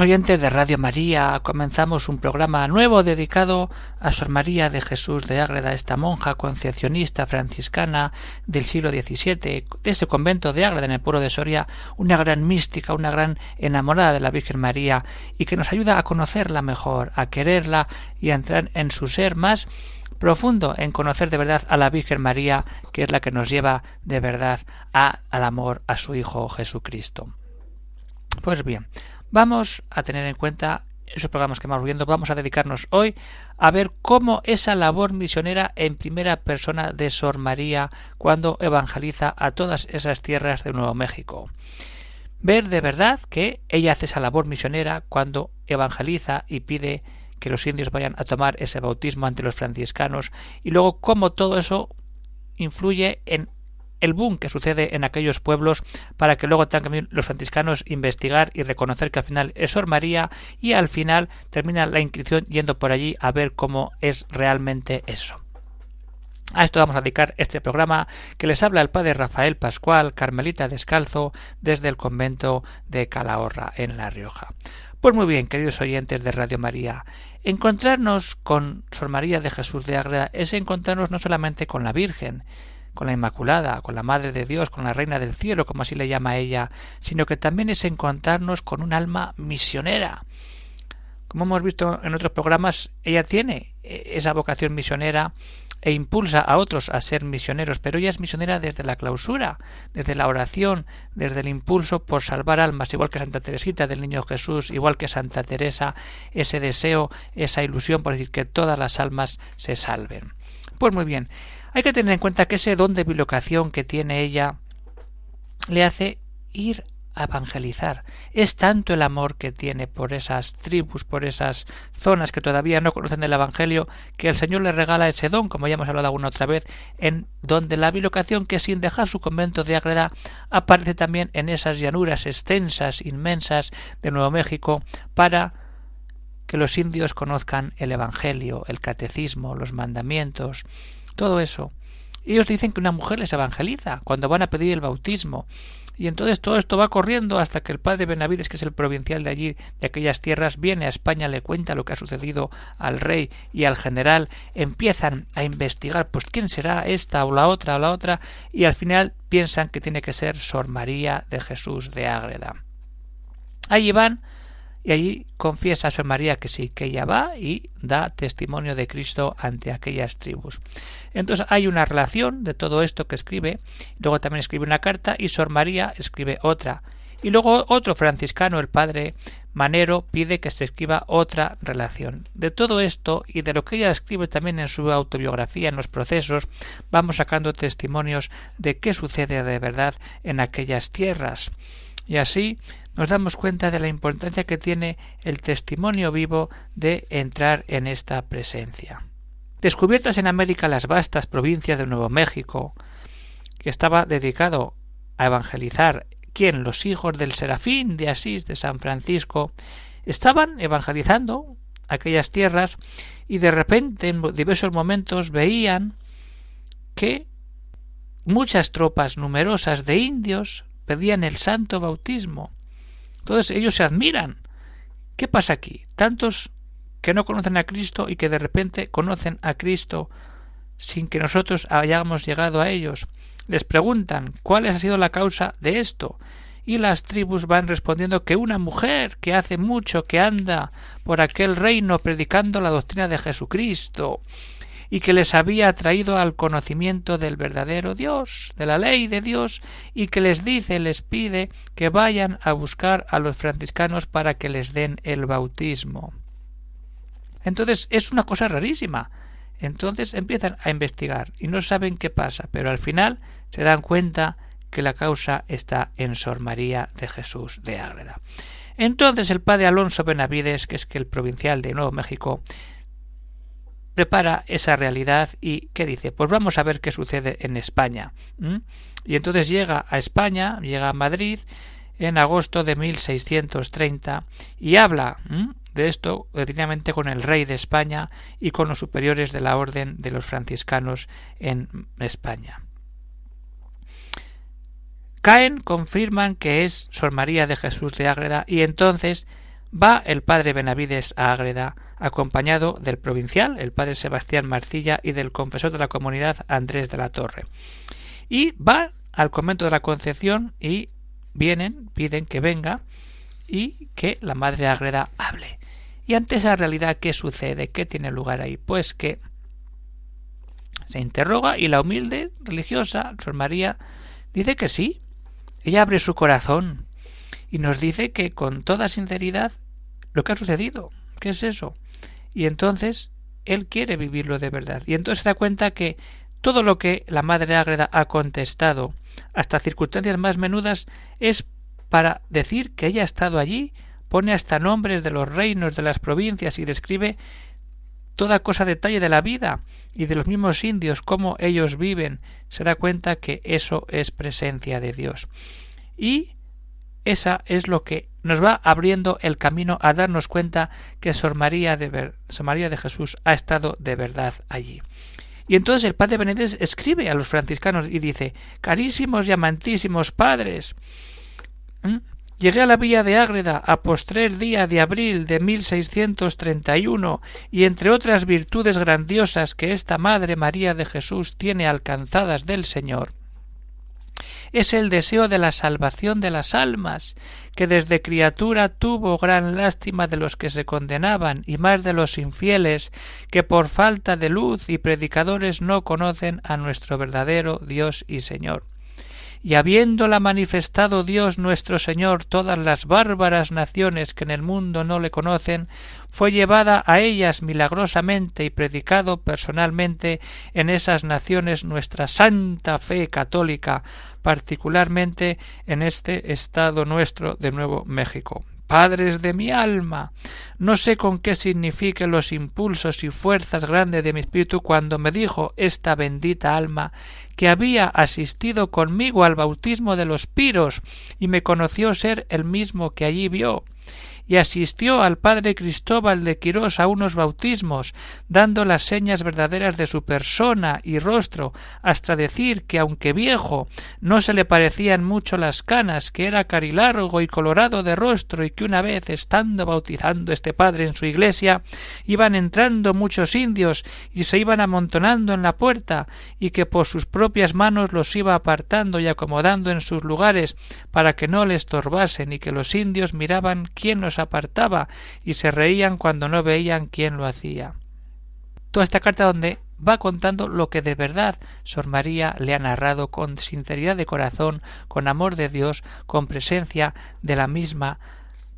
Oyentes de Radio María, comenzamos un programa nuevo dedicado a Sor María de Jesús de Ágreda, esta monja concepcionista franciscana del siglo XVII, de este convento de Ágreda en el pueblo de Soria, una gran mística, una gran enamorada de la Virgen María y que nos ayuda a conocerla mejor, a quererla y a entrar en su ser más profundo en conocer de verdad a la Virgen María, que es la que nos lleva de verdad a, al amor a su Hijo Jesucristo. Pues bien, Vamos a tener en cuenta esos programas que vamos viendo, vamos a dedicarnos hoy a ver cómo esa labor misionera en primera persona de Sor María cuando evangeliza a todas esas tierras de Nuevo México. Ver de verdad que ella hace esa labor misionera cuando evangeliza y pide que los indios vayan a tomar ese bautismo ante los franciscanos y luego cómo todo eso influye en el boom que sucede en aquellos pueblos para que luego tengan los franciscanos investigar y reconocer que al final es Sor María y al final termina la inscripción yendo por allí a ver cómo es realmente eso. A esto vamos a dedicar este programa que les habla el padre Rafael Pascual, Carmelita Descalzo, desde el convento de Calahorra, en La Rioja. Pues muy bien, queridos oyentes de Radio María, encontrarnos con Sor María de Jesús de Ágreda es encontrarnos no solamente con la Virgen, con la Inmaculada, con la Madre de Dios, con la Reina del Cielo, como así le llama ella, sino que también es encontrarnos con un alma misionera. Como hemos visto en otros programas, ella tiene eh, esa vocación misionera e impulsa a otros a ser misioneros, pero ella es misionera desde la clausura, desde la oración, desde el impulso por salvar almas, igual que Santa Teresita del Niño Jesús, igual que Santa Teresa, ese deseo, esa ilusión por decir que todas las almas se salven. Pues muy bien, hay que tener en cuenta que ese don de bilocación que tiene ella le hace ir a evangelizar. Es tanto el amor que tiene por esas tribus, por esas zonas que todavía no conocen el Evangelio, que el Señor le regala ese don, como ya hemos hablado alguna otra vez, en donde la bilocación que sin dejar su convento de Agreda aparece también en esas llanuras extensas, inmensas de Nuevo México, para que los indios conozcan el Evangelio, el catecismo, los mandamientos, todo eso. Ellos dicen que una mujer les evangeliza cuando van a pedir el bautismo. Y entonces todo esto va corriendo hasta que el padre Benavides, que es el provincial de allí, de aquellas tierras, viene a España, le cuenta lo que ha sucedido al rey y al general, empiezan a investigar, pues quién será esta o la otra o la otra, y al final piensan que tiene que ser Sor María de Jesús de Ágreda. Allí van y allí confiesa a Sor María que sí, que ella va y da testimonio de Cristo ante aquellas tribus. Entonces hay una relación de todo esto que escribe, luego también escribe una carta y Sor María escribe otra. Y luego otro franciscano, el padre Manero, pide que se escriba otra relación. De todo esto y de lo que ella escribe también en su autobiografía, en los procesos, vamos sacando testimonios de qué sucede de verdad en aquellas tierras. Y así nos damos cuenta de la importancia que tiene el testimonio vivo de entrar en esta presencia. Descubiertas en América las vastas provincias de Nuevo México, que estaba dedicado a evangelizar, quien los hijos del Serafín de Asís de San Francisco estaban evangelizando aquellas tierras y de repente en diversos momentos veían que muchas tropas numerosas de indios pedían el santo bautismo entonces ellos se admiran. ¿Qué pasa aquí? Tantos que no conocen a Cristo y que de repente conocen a Cristo sin que nosotros hayamos llegado a ellos. Les preguntan cuál ha sido la causa de esto y las tribus van respondiendo que una mujer que hace mucho que anda por aquel reino predicando la doctrina de Jesucristo y que les había traído al conocimiento del verdadero Dios, de la ley de Dios, y que les dice, les pide que vayan a buscar a los franciscanos para que les den el bautismo. Entonces es una cosa rarísima. Entonces empiezan a investigar y no saben qué pasa, pero al final se dan cuenta que la causa está en Sor María de Jesús de Ágreda. Entonces el padre Alonso Benavides, que es que el provincial de Nuevo México, prepara esa realidad y ¿qué dice? Pues vamos a ver qué sucede en España. Y entonces llega a España, llega a Madrid en agosto de 1630 y habla de esto directamente con el rey de España y con los superiores de la orden de los franciscanos en España. Caen, confirman que es Sor María de Jesús de Ágreda y entonces va el padre Benavides a Ágreda acompañado del provincial, el padre Sebastián Marcilla y del confesor de la comunidad Andrés de la Torre. Y va al convento de la Concepción y vienen, piden que venga y que la madre Ágreda hable. Y ante esa realidad, ¿qué sucede? ¿Qué tiene lugar ahí? Pues que se interroga y la humilde religiosa, Sor María, dice que sí. Ella abre su corazón y nos dice que con toda sinceridad lo que ha sucedido. ¿Qué es eso? Y entonces él quiere vivirlo de verdad. Y entonces se da cuenta que todo lo que la Madre Ágreda ha contestado, hasta circunstancias más menudas, es para decir que ella ha estado allí, pone hasta nombres de los reinos, de las provincias y describe toda cosa detalle de la vida y de los mismos indios, cómo ellos viven, se da cuenta que eso es presencia de Dios. Y esa es lo que nos va abriendo el camino a darnos cuenta que Sor María de, Jesús ha estado de verdad allí. Y entonces el padre Benédez escribe a los franciscanos y dice Carísimos y amantísimos padres, Llegué a la villa de Ágreda a postrer día de abril de 1631 y entre otras virtudes grandiosas que esta Madre María de Jesús tiene alcanzadas del Señor, es el deseo de la salvación de las almas, que desde criatura tuvo gran lástima de los que se condenaban y más de los infieles, que por falta de luz y predicadores no conocen a nuestro verdadero Dios y Señor y habiéndola manifestado Dios nuestro Señor todas las bárbaras naciones que en el mundo no le conocen, fue llevada a ellas milagrosamente y predicado personalmente en esas naciones nuestra santa fe católica, particularmente en este estado nuestro de Nuevo México padres de mi alma. No sé con qué signifiquen los impulsos y fuerzas grandes de mi espíritu cuando me dijo esta bendita alma que había asistido conmigo al bautismo de los piros y me conoció ser el mismo que allí vio y asistió al padre Cristóbal de Quirós a unos bautismos, dando las señas verdaderas de su persona y rostro, hasta decir que aunque viejo, no se le parecían mucho las canas, que era carilargo y colorado de rostro, y que una vez estando bautizando este padre en su iglesia, iban entrando muchos indios y se iban amontonando en la puerta, y que por sus propias manos los iba apartando y acomodando en sus lugares para que no le estorbasen y que los indios miraban quién los apartaba y se reían cuando no veían quién lo hacía. Toda esta carta donde va contando lo que de verdad Sor María le ha narrado con sinceridad de corazón, con amor de Dios, con presencia de la misma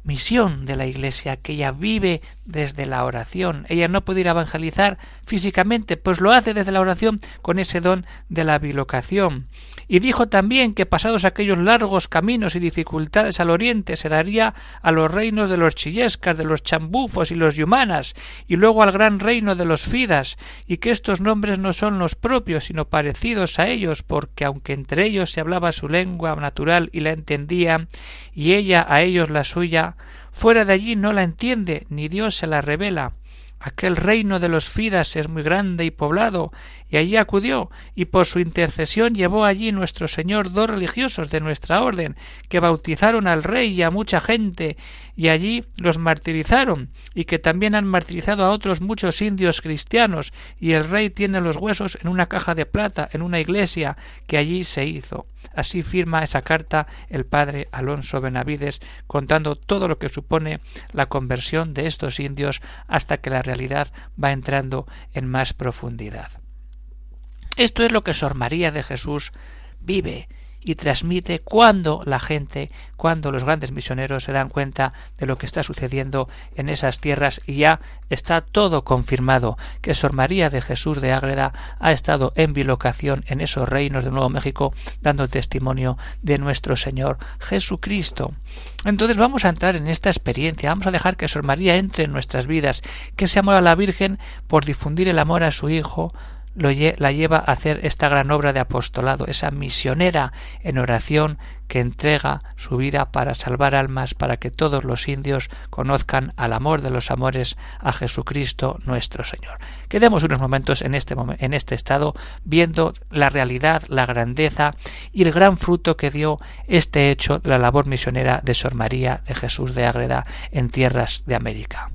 misión de la Iglesia, que ella vive desde la oración. Ella no puede ir a evangelizar físicamente, pues lo hace desde la oración con ese don de la bilocación. Y dijo también que pasados aquellos largos caminos y dificultades al oriente se daría a los reinos de los chillescas, de los chambufos y los yumanas, y luego al gran reino de los fidas, y que estos nombres no son los propios, sino parecidos a ellos, porque aunque entre ellos se hablaba su lengua natural y la entendía, y ella a ellos la suya, Fuera de allí no la entiende, ni Dios se la revela. Aquel reino de los Fidas es muy grande y poblado, y allí acudió, y por su intercesión llevó allí nuestro Señor dos religiosos de nuestra orden, que bautizaron al rey y a mucha gente, y allí los martirizaron, y que también han martirizado a otros muchos indios cristianos, y el rey tiene los huesos en una caja de plata, en una iglesia que allí se hizo. Así firma esa carta el padre Alonso Benavides, contando todo lo que supone la conversión de estos indios hasta que la realidad va entrando en más profundidad. Esto es lo que Sor María de Jesús vive y transmite cuando la gente, cuando los grandes misioneros se dan cuenta de lo que está sucediendo en esas tierras y ya está todo confirmado que Sor María de Jesús de Ágreda ha estado en bilocación en esos reinos de Nuevo México dando testimonio de nuestro Señor Jesucristo. Entonces vamos a entrar en esta experiencia, vamos a dejar que Sor María entre en nuestras vidas, que se amor a la Virgen por difundir el amor a su Hijo, la lleva a hacer esta gran obra de apostolado, esa misionera en oración que entrega su vida para salvar almas, para que todos los indios conozcan al amor de los amores a Jesucristo nuestro Señor. Quedemos unos momentos en este, en este estado viendo la realidad, la grandeza y el gran fruto que dio este hecho de la labor misionera de Sor María de Jesús de Ágreda en tierras de América.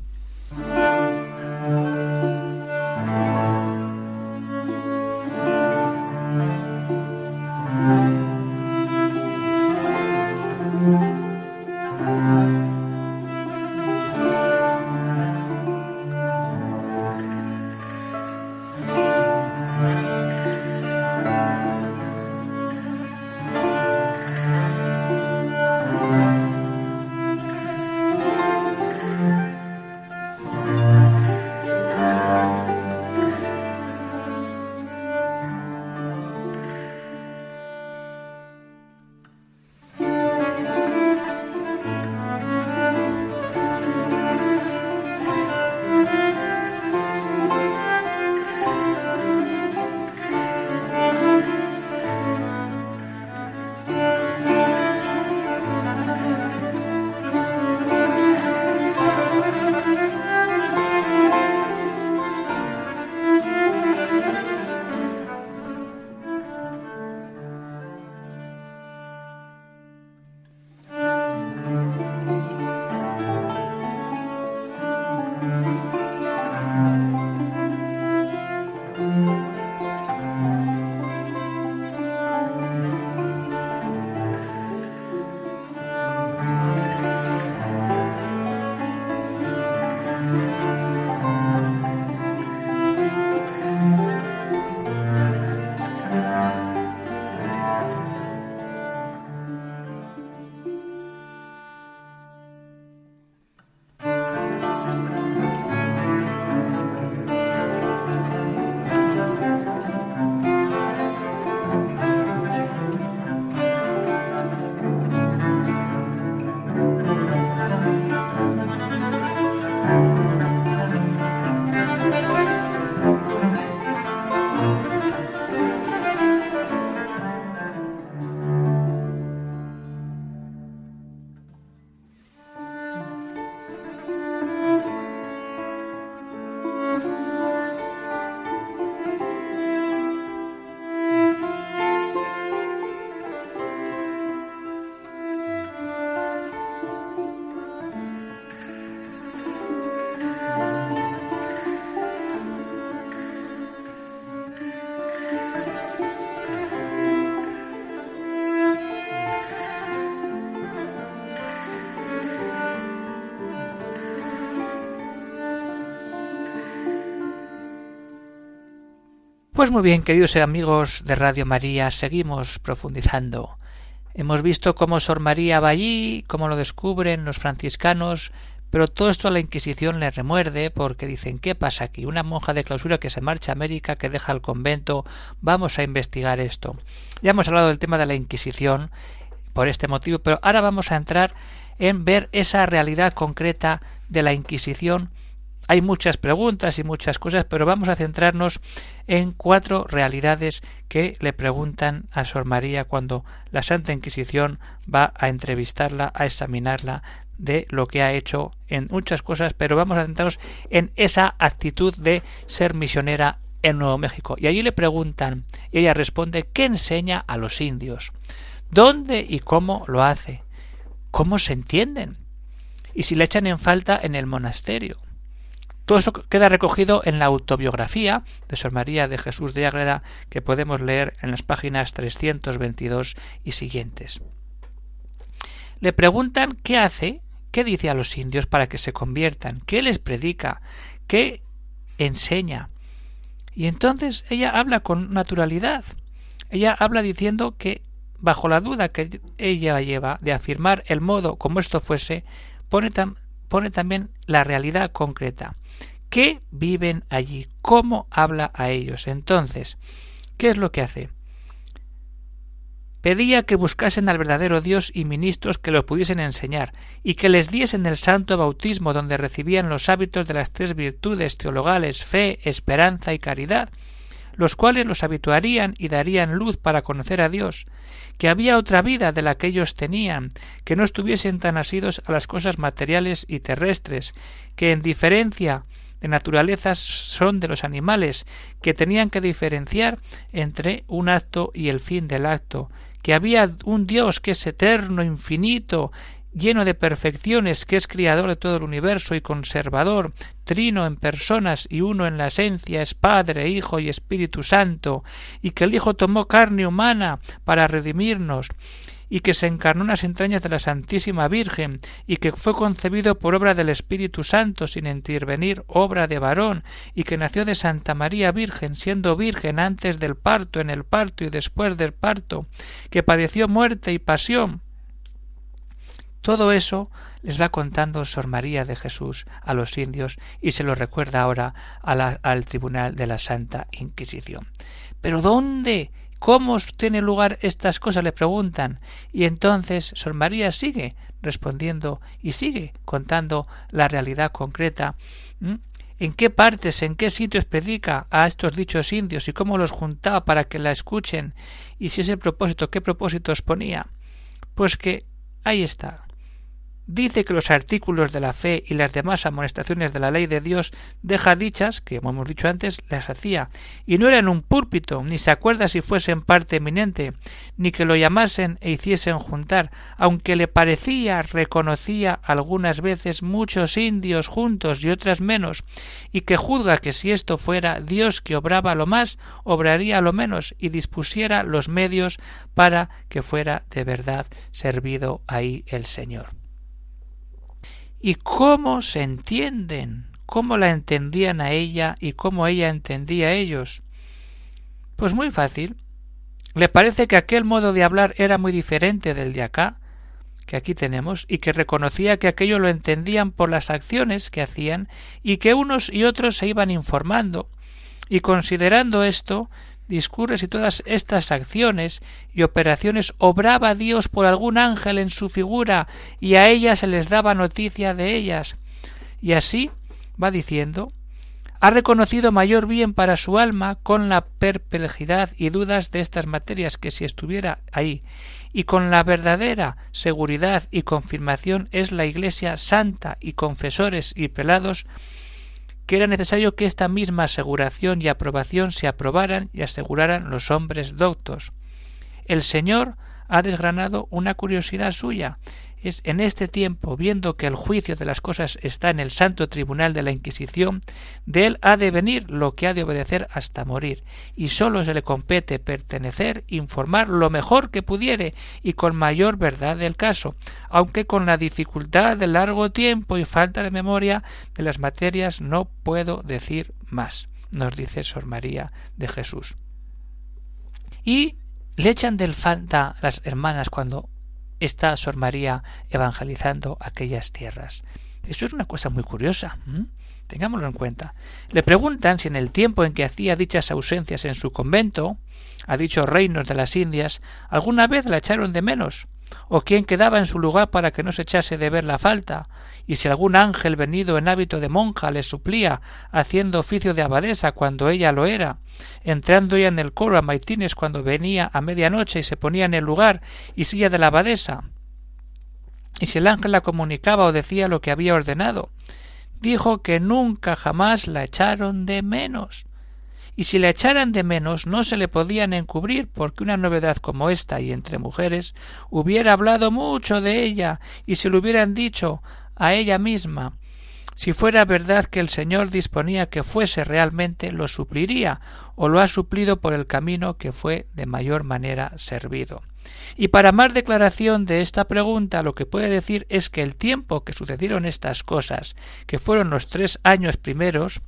Pues muy bien, queridos amigos de Radio María, seguimos profundizando. Hemos visto cómo Sor María va allí, cómo lo descubren los franciscanos, pero todo esto a la Inquisición le remuerde porque dicen ¿qué pasa aquí? Una monja de clausura que se marcha a América, que deja el convento, vamos a investigar esto. Ya hemos hablado del tema de la Inquisición por este motivo, pero ahora vamos a entrar en ver esa realidad concreta de la Inquisición hay muchas preguntas y muchas cosas, pero vamos a centrarnos en cuatro realidades que le preguntan a Sor María cuando la Santa Inquisición va a entrevistarla, a examinarla de lo que ha hecho en muchas cosas, pero vamos a centrarnos en esa actitud de ser misionera en Nuevo México. Y allí le preguntan, y ella responde, ¿qué enseña a los indios? ¿Dónde y cómo lo hace? ¿Cómo se entienden? Y si le echan en falta en el monasterio. Todo eso queda recogido en la autobiografía de Sor María de Jesús de Ágreda que podemos leer en las páginas 322 y siguientes. Le preguntan qué hace, qué dice a los indios para que se conviertan, qué les predica, qué enseña. Y entonces ella habla con naturalidad. Ella habla diciendo que bajo la duda que ella lleva de afirmar el modo como esto fuese, pone, pone también la realidad concreta. ¿Qué viven allí? ¿Cómo habla a ellos? Entonces, ¿qué es lo que hace? pedía que buscasen al verdadero Dios y ministros que lo pudiesen enseñar, y que les diesen el santo bautismo donde recibían los hábitos de las tres virtudes teologales fe, esperanza y caridad, los cuales los habituarían y darían luz para conocer a Dios, que había otra vida de la que ellos tenían, que no estuviesen tan asidos a las cosas materiales y terrestres, que en diferencia de naturalezas son de los animales, que tenían que diferenciar entre un acto y el fin del acto, que había un Dios que es eterno, infinito, lleno de perfecciones, que es criador de todo el universo y conservador, trino en personas y uno en la esencia, es Padre, Hijo y Espíritu Santo, y que el Hijo tomó carne humana para redimirnos, y que se encarnó en las entrañas de la Santísima Virgen, y que fue concebido por obra del Espíritu Santo sin intervenir obra de varón, y que nació de Santa María Virgen, siendo virgen antes del parto, en el parto y después del parto, que padeció muerte y pasión. Todo eso les va contando Sor María de Jesús a los indios y se lo recuerda ahora al tribunal de la Santa Inquisición. Pero ¿dónde ¿Cómo tiene lugar estas cosas? le preguntan. Y entonces Sor María sigue respondiendo y sigue contando la realidad concreta. ¿En qué partes, en qué sitios predica a estos dichos indios y cómo los juntaba para que la escuchen? Y si ese propósito, ¿qué propósitos ponía? Pues que ahí está, dice que los artículos de la fe y las demás amonestaciones de la ley de Dios deja dichas, que como hemos dicho antes, las hacía, y no eran un púlpito, ni se acuerda si fuesen parte eminente, ni que lo llamasen e hiciesen juntar, aunque le parecía, reconocía algunas veces muchos indios juntos y otras menos, y que juzga que si esto fuera Dios que obraba lo más, obraría lo menos, y dispusiera los medios para que fuera de verdad servido ahí el Señor. ¿Y cómo se entienden? ¿Cómo la entendían a ella y cómo ella entendía a ellos? Pues muy fácil. Le parece que aquel modo de hablar era muy diferente del de acá, que aquí tenemos, y que reconocía que aquello lo entendían por las acciones que hacían, y que unos y otros se iban informando, y considerando esto, discurres y todas estas acciones y operaciones obraba Dios por algún ángel en su figura y a ella se les daba noticia de ellas. Y así va diciendo ha reconocido mayor bien para su alma con la perplejidad y dudas de estas materias que si estuviera ahí, y con la verdadera seguridad y confirmación es la Iglesia santa y confesores y pelados que era necesario que esta misma aseguración y aprobación se aprobaran y aseguraran los hombres doctos. El Señor ha desgranado una curiosidad suya, es en este tiempo, viendo que el juicio de las cosas está en el santo tribunal de la Inquisición, de él ha de venir lo que ha de obedecer hasta morir, y sólo se le compete pertenecer, informar lo mejor que pudiere y con mayor verdad del caso, aunque con la dificultad de largo tiempo y falta de memoria de las materias no puedo decir más, nos dice Sor María de Jesús. Y le echan del falta las hermanas cuando está Sor María evangelizando aquellas tierras. Eso es una cosa muy curiosa. Tengámoslo en cuenta. Le preguntan si en el tiempo en que hacía dichas ausencias en su convento, a dichos reinos de las Indias, alguna vez la echaron de menos, o quién quedaba en su lugar para que no se echase de ver la falta, y si algún ángel venido en hábito de monja le suplía, haciendo oficio de abadesa cuando ella lo era, entrando ella en el coro a maitines cuando venía a medianoche y se ponía en el lugar y silla de la abadesa, y si el ángel la comunicaba o decía lo que había ordenado, dijo que nunca jamás la echaron de menos y si la echaran de menos no se le podían encubrir porque una novedad como esta y entre mujeres hubiera hablado mucho de ella y se lo hubieran dicho a ella misma. Si fuera verdad que el Señor disponía que fuese realmente, lo supliría, o lo ha suplido por el camino que fue de mayor manera servido. Y para más declaración de esta pregunta, lo que puede decir es que el tiempo que sucedieron estas cosas, que fueron los tres años primeros,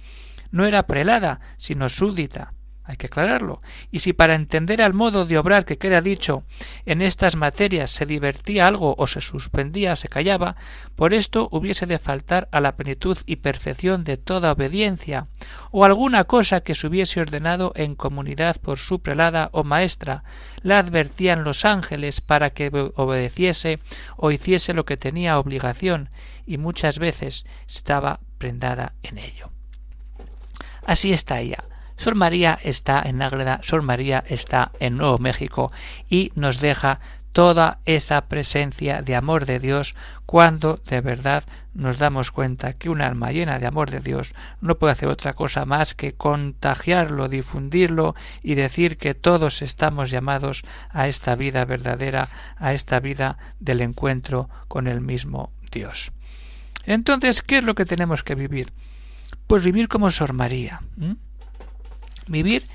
no era prelada, sino súdita, hay que aclararlo. Y si para entender al modo de obrar que queda dicho en estas materias se divertía algo o se suspendía o se callaba, por esto hubiese de faltar a la plenitud y perfección de toda obediencia, o alguna cosa que se hubiese ordenado en comunidad por su prelada o maestra, la advertían los ángeles para que obedeciese o hiciese lo que tenía obligación, y muchas veces estaba prendada en ello. Así está ella, Sor María está en Ágreda, Sor María está en Nuevo México y nos deja toda esa presencia de amor de Dios cuando de verdad nos damos cuenta que un alma llena de amor de Dios no puede hacer otra cosa más que contagiarlo, difundirlo y decir que todos estamos llamados a esta vida verdadera, a esta vida del encuentro con el mismo Dios. Entonces, ¿qué es lo que tenemos que vivir? Pues vivir como Sor María. Vivir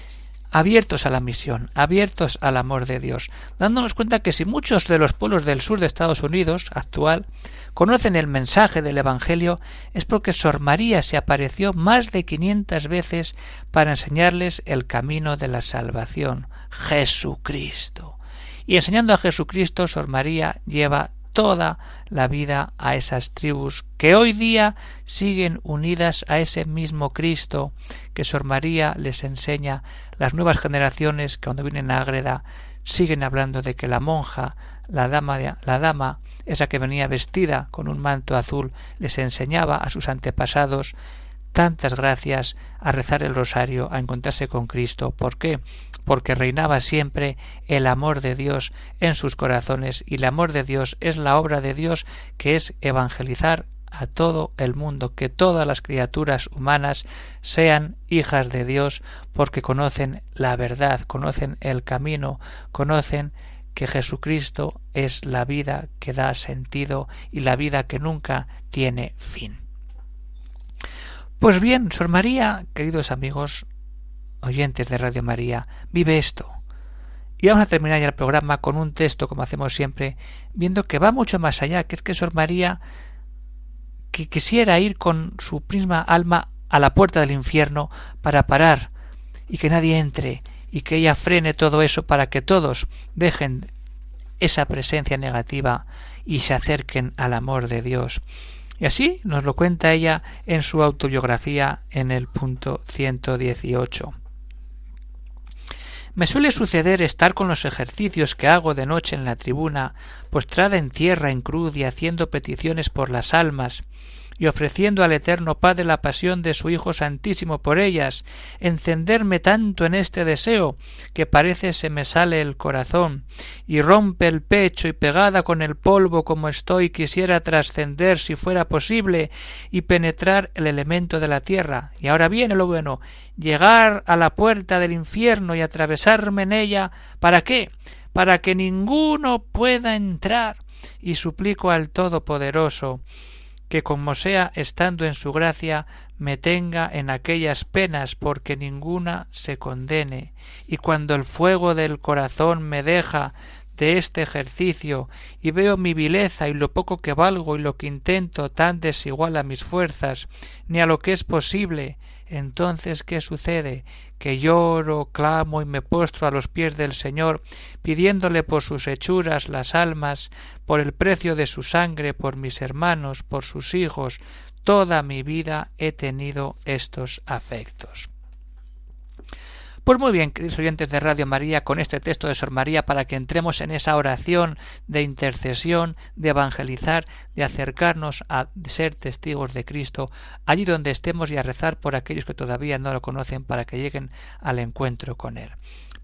abiertos a la misión, abiertos al amor de Dios, dándonos cuenta que si muchos de los pueblos del sur de Estados Unidos actual conocen el mensaje del Evangelio es porque Sor María se apareció más de quinientas veces para enseñarles el camino de la salvación, Jesucristo. Y enseñando a Jesucristo, Sor María lleva toda la vida a esas tribus que hoy día siguen unidas a ese mismo Cristo que Sor María les enseña. Las nuevas generaciones que cuando vienen a Ágreda siguen hablando de que la monja, la dama, la dama, esa que venía vestida con un manto azul, les enseñaba a sus antepasados tantas gracias a rezar el rosario, a encontrarse con Cristo. ¿Por qué? Porque reinaba siempre el amor de Dios en sus corazones y el amor de Dios es la obra de Dios que es evangelizar a todo el mundo, que todas las criaturas humanas sean hijas de Dios porque conocen la verdad, conocen el camino, conocen que Jesucristo es la vida que da sentido y la vida que nunca tiene fin. Pues bien, Sor María, queridos amigos oyentes de Radio María, vive esto. Y vamos a terminar ya el programa con un texto, como hacemos siempre, viendo que va mucho más allá, que es que Sor María que quisiera ir con su misma alma a la puerta del infierno para parar y que nadie entre y que ella frene todo eso para que todos dejen esa presencia negativa y se acerquen al amor de Dios. Y así nos lo cuenta ella en su autobiografía en el punto 118. Me suele suceder estar con los ejercicios que hago de noche en la tribuna, postrada en tierra en cruz y haciendo peticiones por las almas, y ofreciendo al Eterno Padre la pasión de su Hijo Santísimo por ellas, encenderme tanto en este deseo que parece se me sale el corazón, y rompe el pecho y pegada con el polvo como estoy quisiera trascender si fuera posible y penetrar el elemento de la tierra. Y ahora viene lo bueno, llegar a la puerta del infierno y atravesarme en ella. ¿Para qué? Para que ninguno pueda entrar. Y suplico al Todopoderoso que como sea estando en su gracia me tenga en aquellas penas porque ninguna se condene. Y cuando el fuego del corazón me deja de este ejercicio y veo mi vileza y lo poco que valgo y lo que intento tan desigual a mis fuerzas ni a lo que es posible entonces ¿qué sucede? que lloro, clamo y me postro a los pies del Señor, pidiéndole por sus hechuras las almas, por el precio de su sangre, por mis hermanos, por sus hijos, toda mi vida he tenido estos afectos. Pues muy bien, queridos oyentes de Radio María, con este texto de Sor María para que entremos en esa oración de intercesión, de evangelizar, de acercarnos a ser testigos de Cristo allí donde estemos y a rezar por aquellos que todavía no lo conocen para que lleguen al encuentro con Él.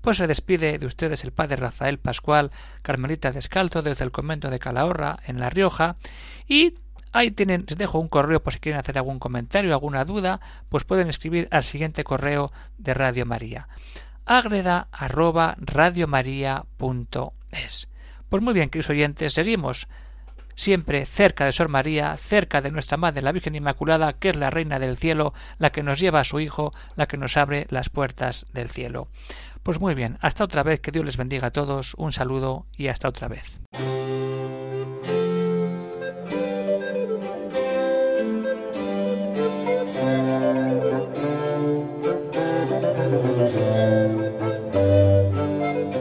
Pues se despide de ustedes el padre Rafael Pascual, Carmelita Descalzo, desde el convento de Calahorra, en La Rioja, y Ahí tienen, les dejo un correo por si quieren hacer algún comentario, alguna duda, pues pueden escribir al siguiente correo de Radio María. agreda. Pues muy bien, queridos oyentes, seguimos siempre cerca de Sor María, cerca de nuestra Madre la Virgen Inmaculada, que es la Reina del Cielo, la que nos lleva a su Hijo, la que nos abre las puertas del cielo. Pues muy bien, hasta otra vez, que Dios les bendiga a todos, un saludo y hasta otra vez.